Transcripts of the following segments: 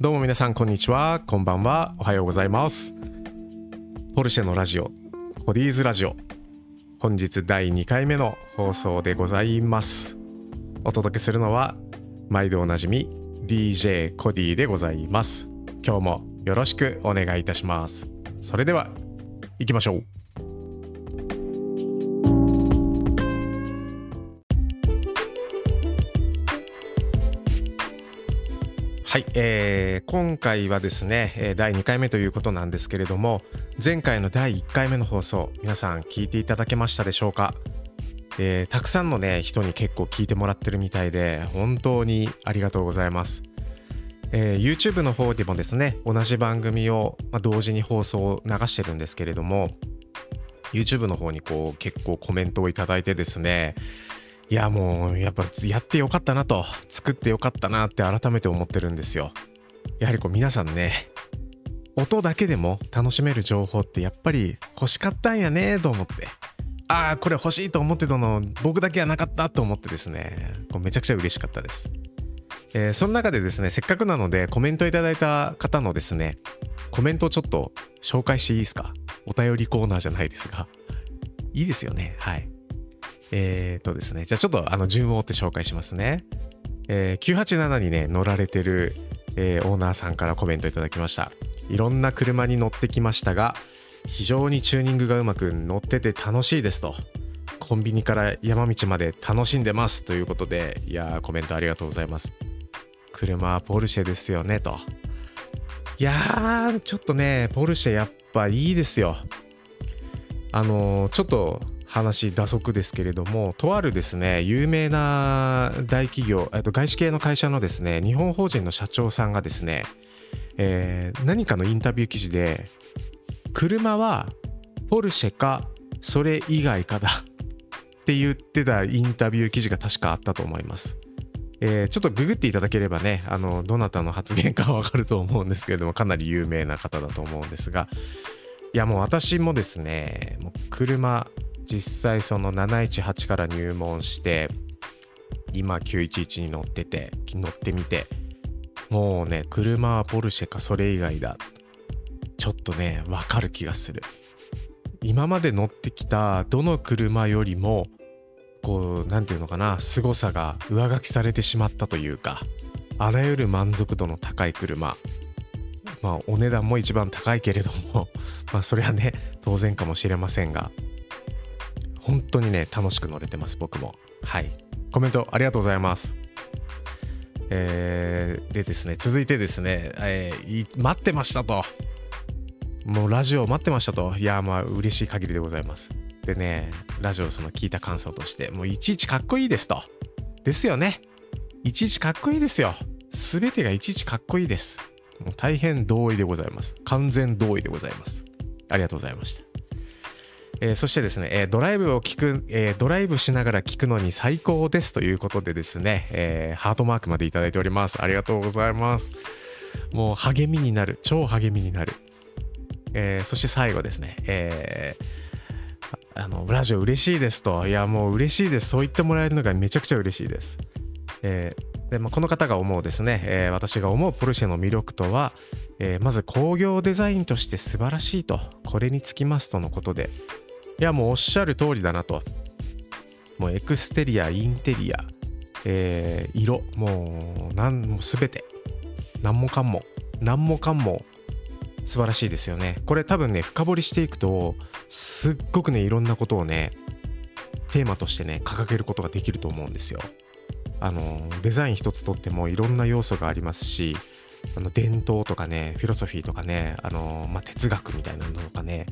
どうも皆さんこんにちは。こんばんは。おはようございます。ポルシェのラジオコディーズラジオ。本日第2回目の放送でございます。お届けするのは毎度おなじみ DJ コディでございます。今日もよろしくお願いいたします。それでは行きましょう。はい、えー、今回はですね第2回目ということなんですけれども前回の第1回目の放送皆さん聞いていただけましたでしょうか、えー、たくさんのね人に結構聞いてもらってるみたいで本当にありがとうございます、えー、YouTube の方でもですね同じ番組を、まあ、同時に放送を流してるんですけれども YouTube の方にこう結構コメントをいただいてですねいやもうやっぱやってよかったなと作ってよかったなって改めて思ってるんですよ。やはりこう皆さんね音だけでも楽しめる情報ってやっぱり欲しかったんやねと思って。ああこれ欲しいと思ってたの僕だけはなかったと思ってですねこうめちゃくちゃ嬉しかったです、えー、その中でですねせっかくなのでコメントいただいた方のですねコメントをちょっと紹介していいですか？お便りコーナーじゃないですが。いいですよね。はい。えっ、とですね、じゃあちょっとあの順を追って紹介しますね。えー、987にね、乗られてる、えー、オーナーさんからコメントいただきました。いろんな車に乗ってきましたが、非常にチューニングがうまく乗ってて楽しいですと。コンビニから山道まで楽しんでますということで、いやー、コメントありがとうございます。車はポルシェですよねと。いやー、ちょっとね、ポルシェやっぱいいですよ。あのー、ちょっと話打足ですけれどもとあるですね有名な大企業と外資系の会社のですね日本法人の社長さんがですね、えー、何かのインタビュー記事で車はポルシェかそれ以外かだって言ってたインタビュー記事が確かあったと思います。えー、ちょっとググっていただければねあのどなたの発言かわかると思うんですけれどもかなり有名な方だと思うんですがいやもう私もですねもう車実際その718から入門して今911に乗ってて乗ってみてもうね車はポルシェかそれ以外だ。ちょっとねわかる気がする。今まで乗ってきたどの車よりもこう何て言うのかな凄さが上書きされてしまったというかあらゆる満足度の高い車。まあお値段も一番高いけれどもまあそれはね当然かもしれませんが本当にね楽しく乗れてます僕も。はい。コメントありがとうございます。えー、でですね続いてですね、えー、待ってましたと。もうラジオ待ってましたと。いやまあ嬉しい限りでございます。でねラジオその聞いた感想としてもういちいちかっこいいですと。ですよね。いちいちかっこいいですよ。全てがいちいちかっこいいです。もう大変同意でございます。完全同意でございます。ありがとうございました。えー、そしてですね、えー、ドライブを聞く、えー、ドライブしながら聞くのに最高ですということでですね、えハートマークまでいただいております。ありがとうございます。もう励みになる、超励みになる。えそして最後ですね、えあのラジオ嬉しいですと、いやもう嬉しいです、そう言ってもらえるのがめちゃくちゃ嬉しいです。えでまあ、この方が思うですね、え、私が思うポルシェの魅力とは、え、まず工業デザインとして素晴らしいとこれにつきますとのことで、いやもうおっしゃる通りだなと。もうエクステリアインテリア、えー、色もう何も全て。何もかんも。何もかんも。素晴らしいですよね。これ多分ね深掘りしていくとすっごくねいろんなことをねテーマとしてね掲げることができると思うんですよ。あのデザイン一つとってもいろんな要素がありますしあの伝統とかねフィロソフィーとかねあの、まあ、哲学みたいなのとかね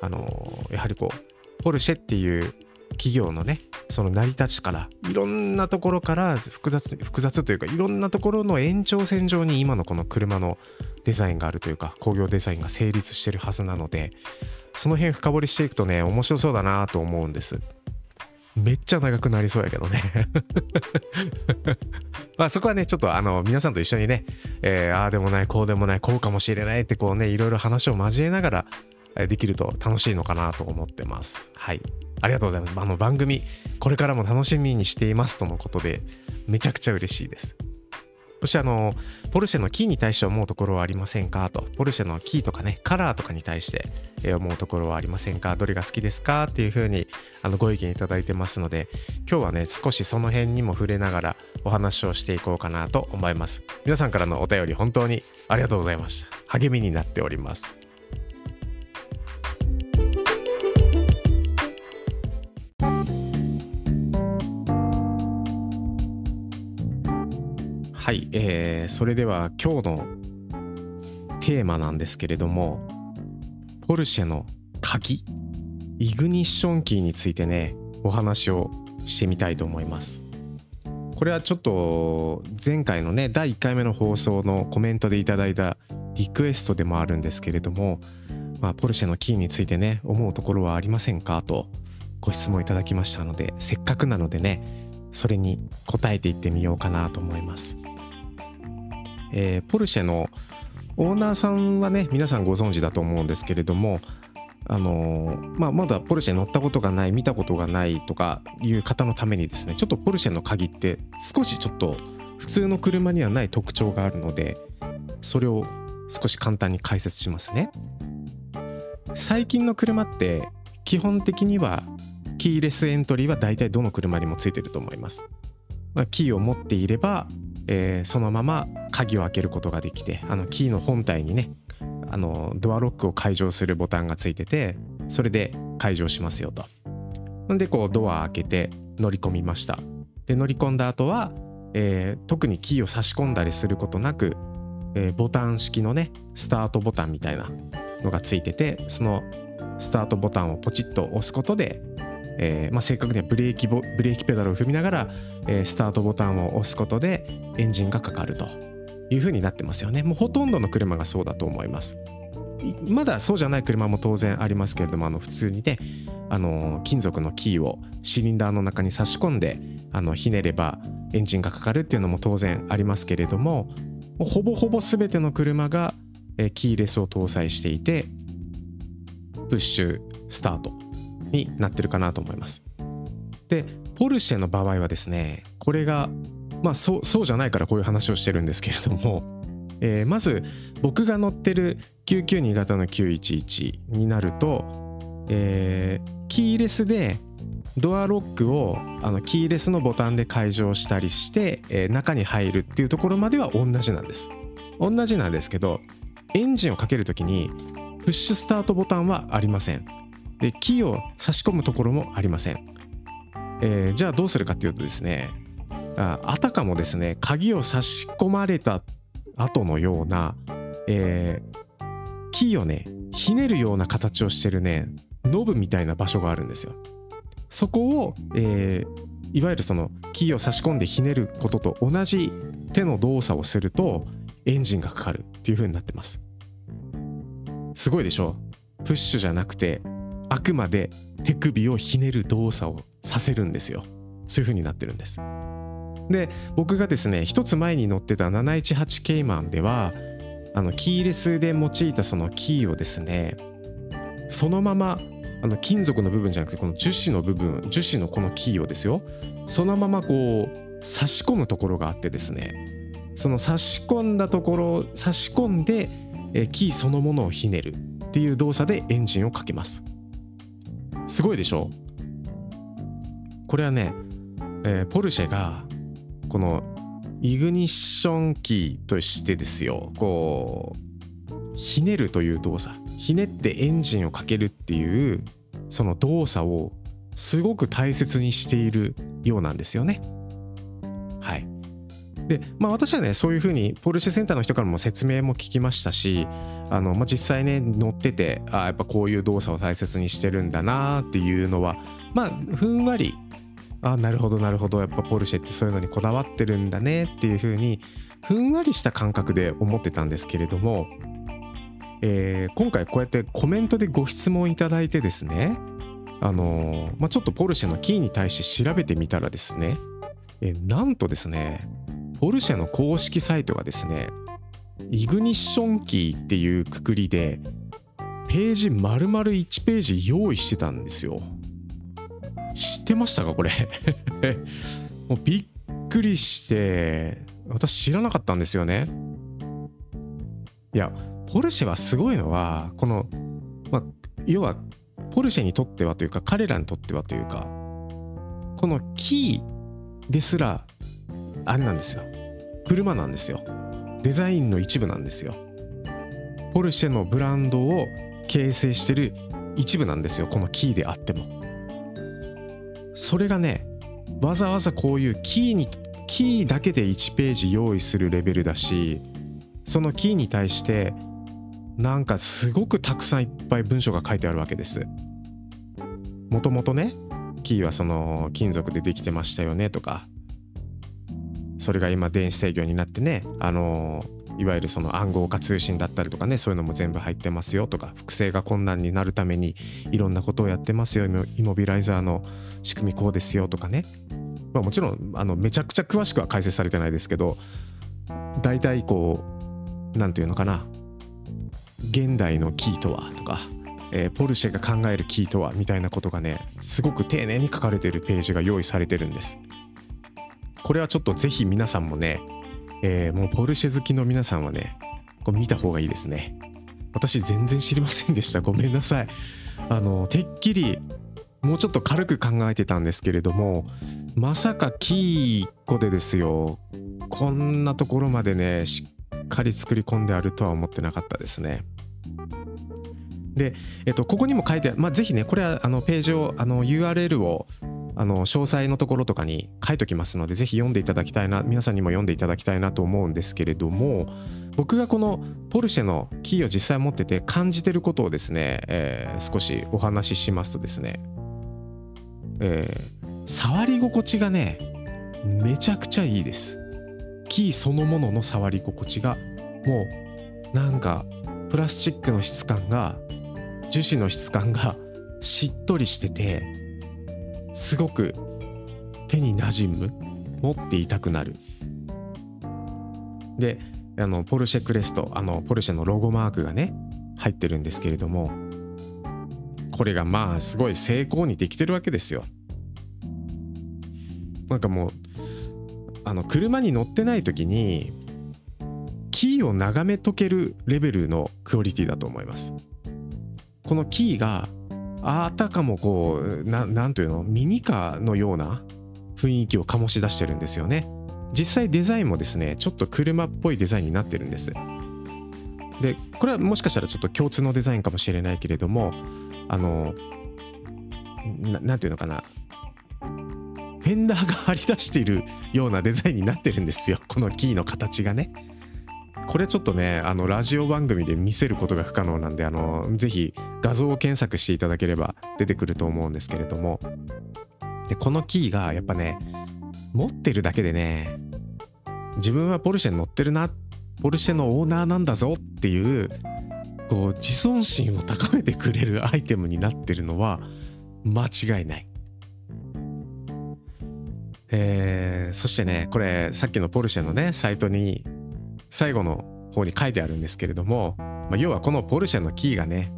あのやはりこうポルシェっていう企業のねその成り立ちからいろんなところから複雑複雑というかいろんなところの延長線上に今のこの車のデザインがあるというか工業デザインが成立してるはずなのでその辺深掘りしていくとね面白そうだなと思うんです。めっちゃ長くなりそうやけどね。まあそこはねちょっとあの皆さんと一緒にね、えー、ああでもないこうでもないこうかもしれないってこうねいろいろ話を交えながらできると楽しいのかなと思ってます。はい。ありがとうございます。あの番組、これからも楽しみにしていますとのことで、めちゃくちゃ嬉しいです。そしてあのポルシェのキーに対して思うところはありませんかとポルシェのキーとかねカラーとかに対して思うところはありませんかどれが好きですかっていうふうにあのご意見いただいてますので今日はね少しその辺にも触れながらお話をしていこうかなと思います皆さんからのお便り本当にありがとうございました励みになっておりますはい、えー、それでは今日のテーマなんですけれどもポルシェの鍵イグニッションキーについてねお話をしてみたいと思います。これはちょっと前回のね第1回目の放送のコメントでいただいたリクエストでもあるんですけれども、まあ、ポルシェのキーについてね思うところはありませんかとご質問いただきましたのでせっかくなのでねそれに答えていってみようかなと思います。えー、ポルシェのオーナーさんはね皆さんご存知だと思うんですけれどもあのー、まあ、まだポルシェ乗ったことがない見たことがないとかいう方のためにですねちょっとポルシェの鍵って少しちょっと普通の車にはない特徴があるのでそれを少し簡単に解説しますね。最近の車って基本的にはキーレスエントリーは大体どの車にもついてると思います、まあ、キーを持っていればえー、そのまま鍵を開けることができてあのキーの本体にねあのドアロックを解錠するボタンがついててそれで解錠しますよと。んでこうドア開けて乗り込みました。で乗り込んだ後は、えー、特にキーを差し込んだりすることなく、えー、ボタン式のねスタートボタンみたいなのがついててそのスタートボタンをポチッと押すことでえー、まあ、正確にはブレーキブレーキペダルを踏みながら、えー、スタートボタンを押すことでエンジンがかかるというふうになってますよね。もうほとんどの車がそうだと思います。まだそうじゃない車も当然ありますけれどもあの普通にねあの金属のキーをシリンダーの中に差し込んであのひねればエンジンがかかるっていうのも当然ありますけれどもほぼほぼ全ての車がキーレスを搭載していてプッシュスタートになってるかなと思います。でポルシェの場合はですねこれがまあそうそうじゃないからこういう話をしてるんですけれども、えー、まず僕が乗ってる992型の911になると、えー、キーレスでドアロックをあのキーレスのボタンで解錠したりして、えー、中に入るっていうところまでは同じなんです。同じなんですけどエンジンをかけるときにプッシュスタートボタンはありません。でキーを差し込むところもありません、えー、じゃあどうするかっていうとですねああたかもですね鍵を差し込まれた後のような、えー、キーをねひねるような形をしてるねノブみたいな場所があるんですよ。そこを、えー、いわゆるそのキーを差し込んでひねることと同じ手の動作をするとエンジンがかかるっていう風になってます。すごいでしょ？プッシュじゃなくてあくまで手首をひねる動作をさせるんですよ。そういう風になってるんです。で僕がですね一つ前に乗ってた718ケイマンではあのキーレスで用いたそのキーをですねそのままあの金属の部分じゃなくてこの樹脂の部分樹脂のこのキーをですよそのままこう差し込むところがあってですねその差し込んだところ差し込んでキーそのものをひねるっていう動作でエンジンをかけます。すごいでしょ？これはね、えー、ポルシェがこのイグニッションキーとしてですよこうひねるという動作ひねってエンジンをかけるっていうその動作をすごく大切にしているようなんですよね。はい。で、まあ私はね、そういうふうにポルシェセンターの人からも説明も聞きましたし、あの、まあ、実際ね乗っててあやっぱこういう動作を大切にしてるんだなっていうのはまあふんわりあなるほどなるほどやっぱポルシェってそういうのにこだわってるんだねっていうふうにふんわりした感覚で思ってたんですけれども、えー、今回こうやってコメントでご質問いただいてですねあのー、まあ、ちょっとポルシェのキーに対して調べてみたらですね、えなんとですねポルシェの公式サイトがですねイグニッションキーっていうくくりでページ丸々1ページ用意してたんですよ。知ってましたかこれ？もうびっくりして私知らなかったんですよね。いやポルシェはすごいのはこの、ま、要はポルシェにとってはというか彼らにとってはというかこのキーですらあれなんですよ。車なんですよ。デザインの一部なんですよ。ポルシェのブランドを形成してる一部なんですよ。このキーであっても。それがねわざわざこういうキーにキーだけで1ページ用意するレベルだしそのキーに対してなんかすごくたくさんいっぱい文章が書いてあるわけです。もともとねキーはその金属でできてましたよねとかそれが今電子制御になってねあのいわゆるその暗号化通信だったりとかねそういうのも全部入ってますよとか複製が困難になるためにいろんなことをやってますよ。イモビライザーの仕組みこうですよとかね、まあ、もちろんあのめちゃくちゃ詳しくは解説されてないですけど大体こう何て言うのかな。現代のキーとはとか、えー、ポルシェが考えるキーとはみたいなことがねすごく丁寧に書かれてるページが用意されてるんです。これはちょっとぜひ皆さんもねえー、もうポルシェ好きの皆さんはねこれ見た方がいいですね。私全然知りませんでした。ごめんなさい。あのてっきりもうちょっと軽く考えてたんですけれどもまさかキー個でですよ。こんなところまでねしっかり作り込んであるとは思ってなかったですね。で、えっと、ここにも書いてまあ、ぜひね、これはあのページを、あの URL をあの詳細のところとかに書いときますので、ぜひ読んでいただきたいな、皆さんにも読んでいただきたいなと思うんですけれども、僕がこのポルシェのキーを実際持ってて感じてることをですね、えー、少しお話ししますとですね、えー、触り心地がね、めちゃくちゃいいです。キーそのものの触り心地が、もうなんかプラスチックの質感が、樹脂の質感がしっとりしてて、すごく手に馴染む持っていたくなる。であのポルシェクレストあのポルシェのロゴマークがね入ってるんですけれどもこれがまあすごい成功にできてるわけですよ。なんかもうあの車に乗ってない時にキーを眺めとけるレベルのクオリティだと思います。このキーがあたかもこうなんというのミニカーのような雰囲気を醸し出してるんですよね。実際デザインもですねちょっと車っぽいデザインになってるんです。でこれはもしかしたらちょっと共通のデザインかもしれないけれどもあの何ていうのかな。フェンダーが張り出しているようなデザインになってるんですよ。このキーの形がね。これちょっとねあのラジオ番組で見せることが不可能なんであのぜひ画像を検索していただければ出てくると思うんですけれどもでこのキーがやっぱね持ってるだけでね自分はポルシェに乗ってるなポルシェのオーナーなんだぞっていうこう自尊心を高めてくれるアイテムになってるのは間違いない。えー、そしてねこれさっきのポルシェのねサイトに最後の方に書いてあるんですけれども、まあ、要はこのポルシェのキーがね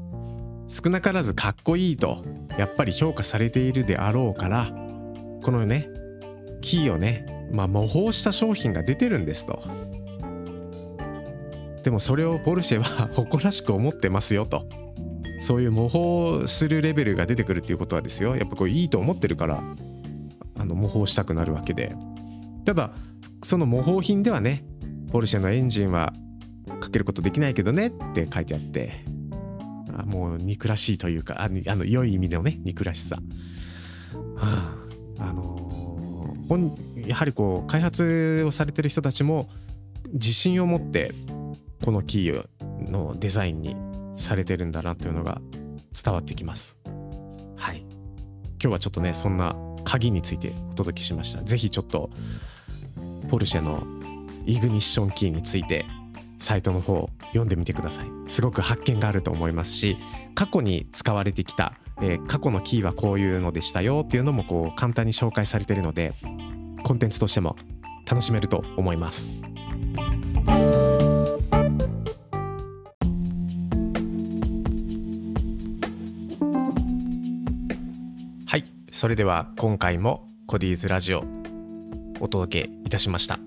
少なからずかっこいいとやっぱり評価されているであろうからこのねキーをね、まあ、模倣した商品が出てるんですと。でもそれをポルシェは 誇らしく思ってますよと。そういう模倣するレベルが出てくるっていうことはですよ。やっぱこれいいと思ってるからあの模倣したくなるわけで。ただその模倣品ではねポルシェのエンジンはかけることできないけどねって書いてあってあもう憎らしいというかあの良い意味のね憎らしさ、はあ、あのー、やはりこう開発をされてる人たちも自信を持ってこのキーのデザインにされてるんだなというのが伝わってきます。はい。今日はちょっとねそんな鍵についてお届けしました。是非ちょっとポルシェのイグニッションキーについてサイトの方読んでみてください。すごく発見があると思いますし過去に使われてきた、えー、過去のキーはこういうのでしたよっていうのもこう簡単に紹介されているのでコンテンツとしても楽しめると思います。はい。それでは今回もコディーズラジオお届けいたしました。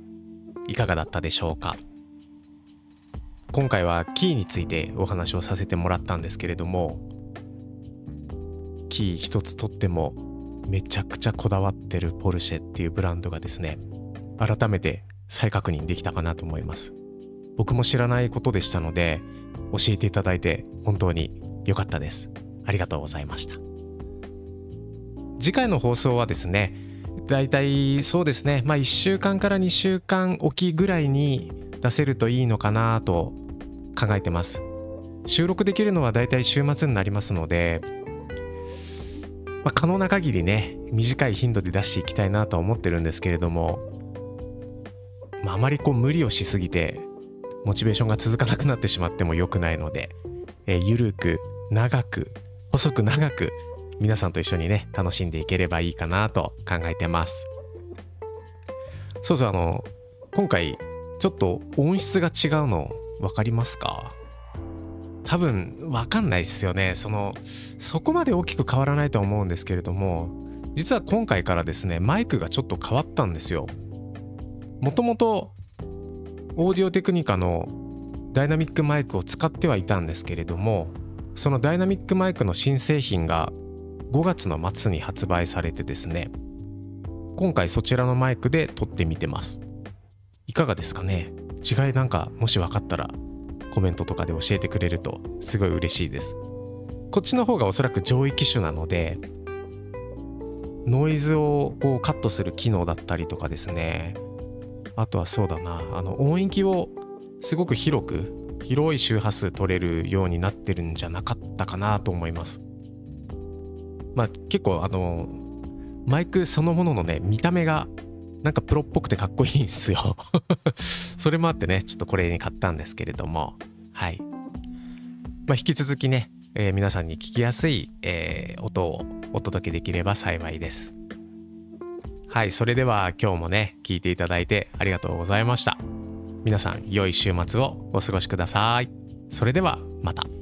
いかがだったでしょうか？今回はキーについてお話をさせてもらったんですけれどもキー一つとってもめちゃくちゃこだわってるポルシェっていうブランドがですね改めて再確認できたかなと思います。僕も知らないことでしたので教えていただいて本当に良かったです。ありがとうございました。次回の放送はですねだいたいそうですね。まあ1週間から2週間おきぐらいに出せるといいのかなと考えてます。収録できるのはだいたい週末になりますので、まあ、可能な限りね短い頻度で出していきたいなとは思ってるんですけれども、まあ、あまりこう無理をしすぎてモチベーションが続かなくなってしまっても良くないので、えー、ゆるく長く細く長く皆さんと一緒にね楽しんでいければいいかなと考えてます。そうそうあの今回ちょっと音質が違うの分かりますか？多分分かんないですよね。そのそこまで大きく変わらないとは思うんですけれども実は今回からですねマイクがちょっと変わったんですよ。もともとオーディオテクニカのダイナミックマイクを使ってはいたんですけれどもそのダイナミックマイクの新製品が5月の末に発売されてですね今回そちらのマイクで撮ってみてます。いかがですかね？違いなんかもし分かったらコメントとかで教えてくれるとすごい嬉しいです。こっちの方がおそらく上位機種なのでノイズをこうカットする機能だったりとかですね。あとはそうだなあの音域をすごく広く広い周波数取れるようになってるんじゃなかったかなと思います。まあ結構あのマイクそのもののね見た目がなんかプロっぽくてかっこいいんすよ。それもあってねちょっとこれに買ったんですけれども。はい。まあ引き続きね、えー、皆さんに聞きやすい、えー、音をお届けできれば幸いです。はいそれでは今日もね聞いていただいてありがとうございました。皆さん良い週末をお過ごしください。それではまた。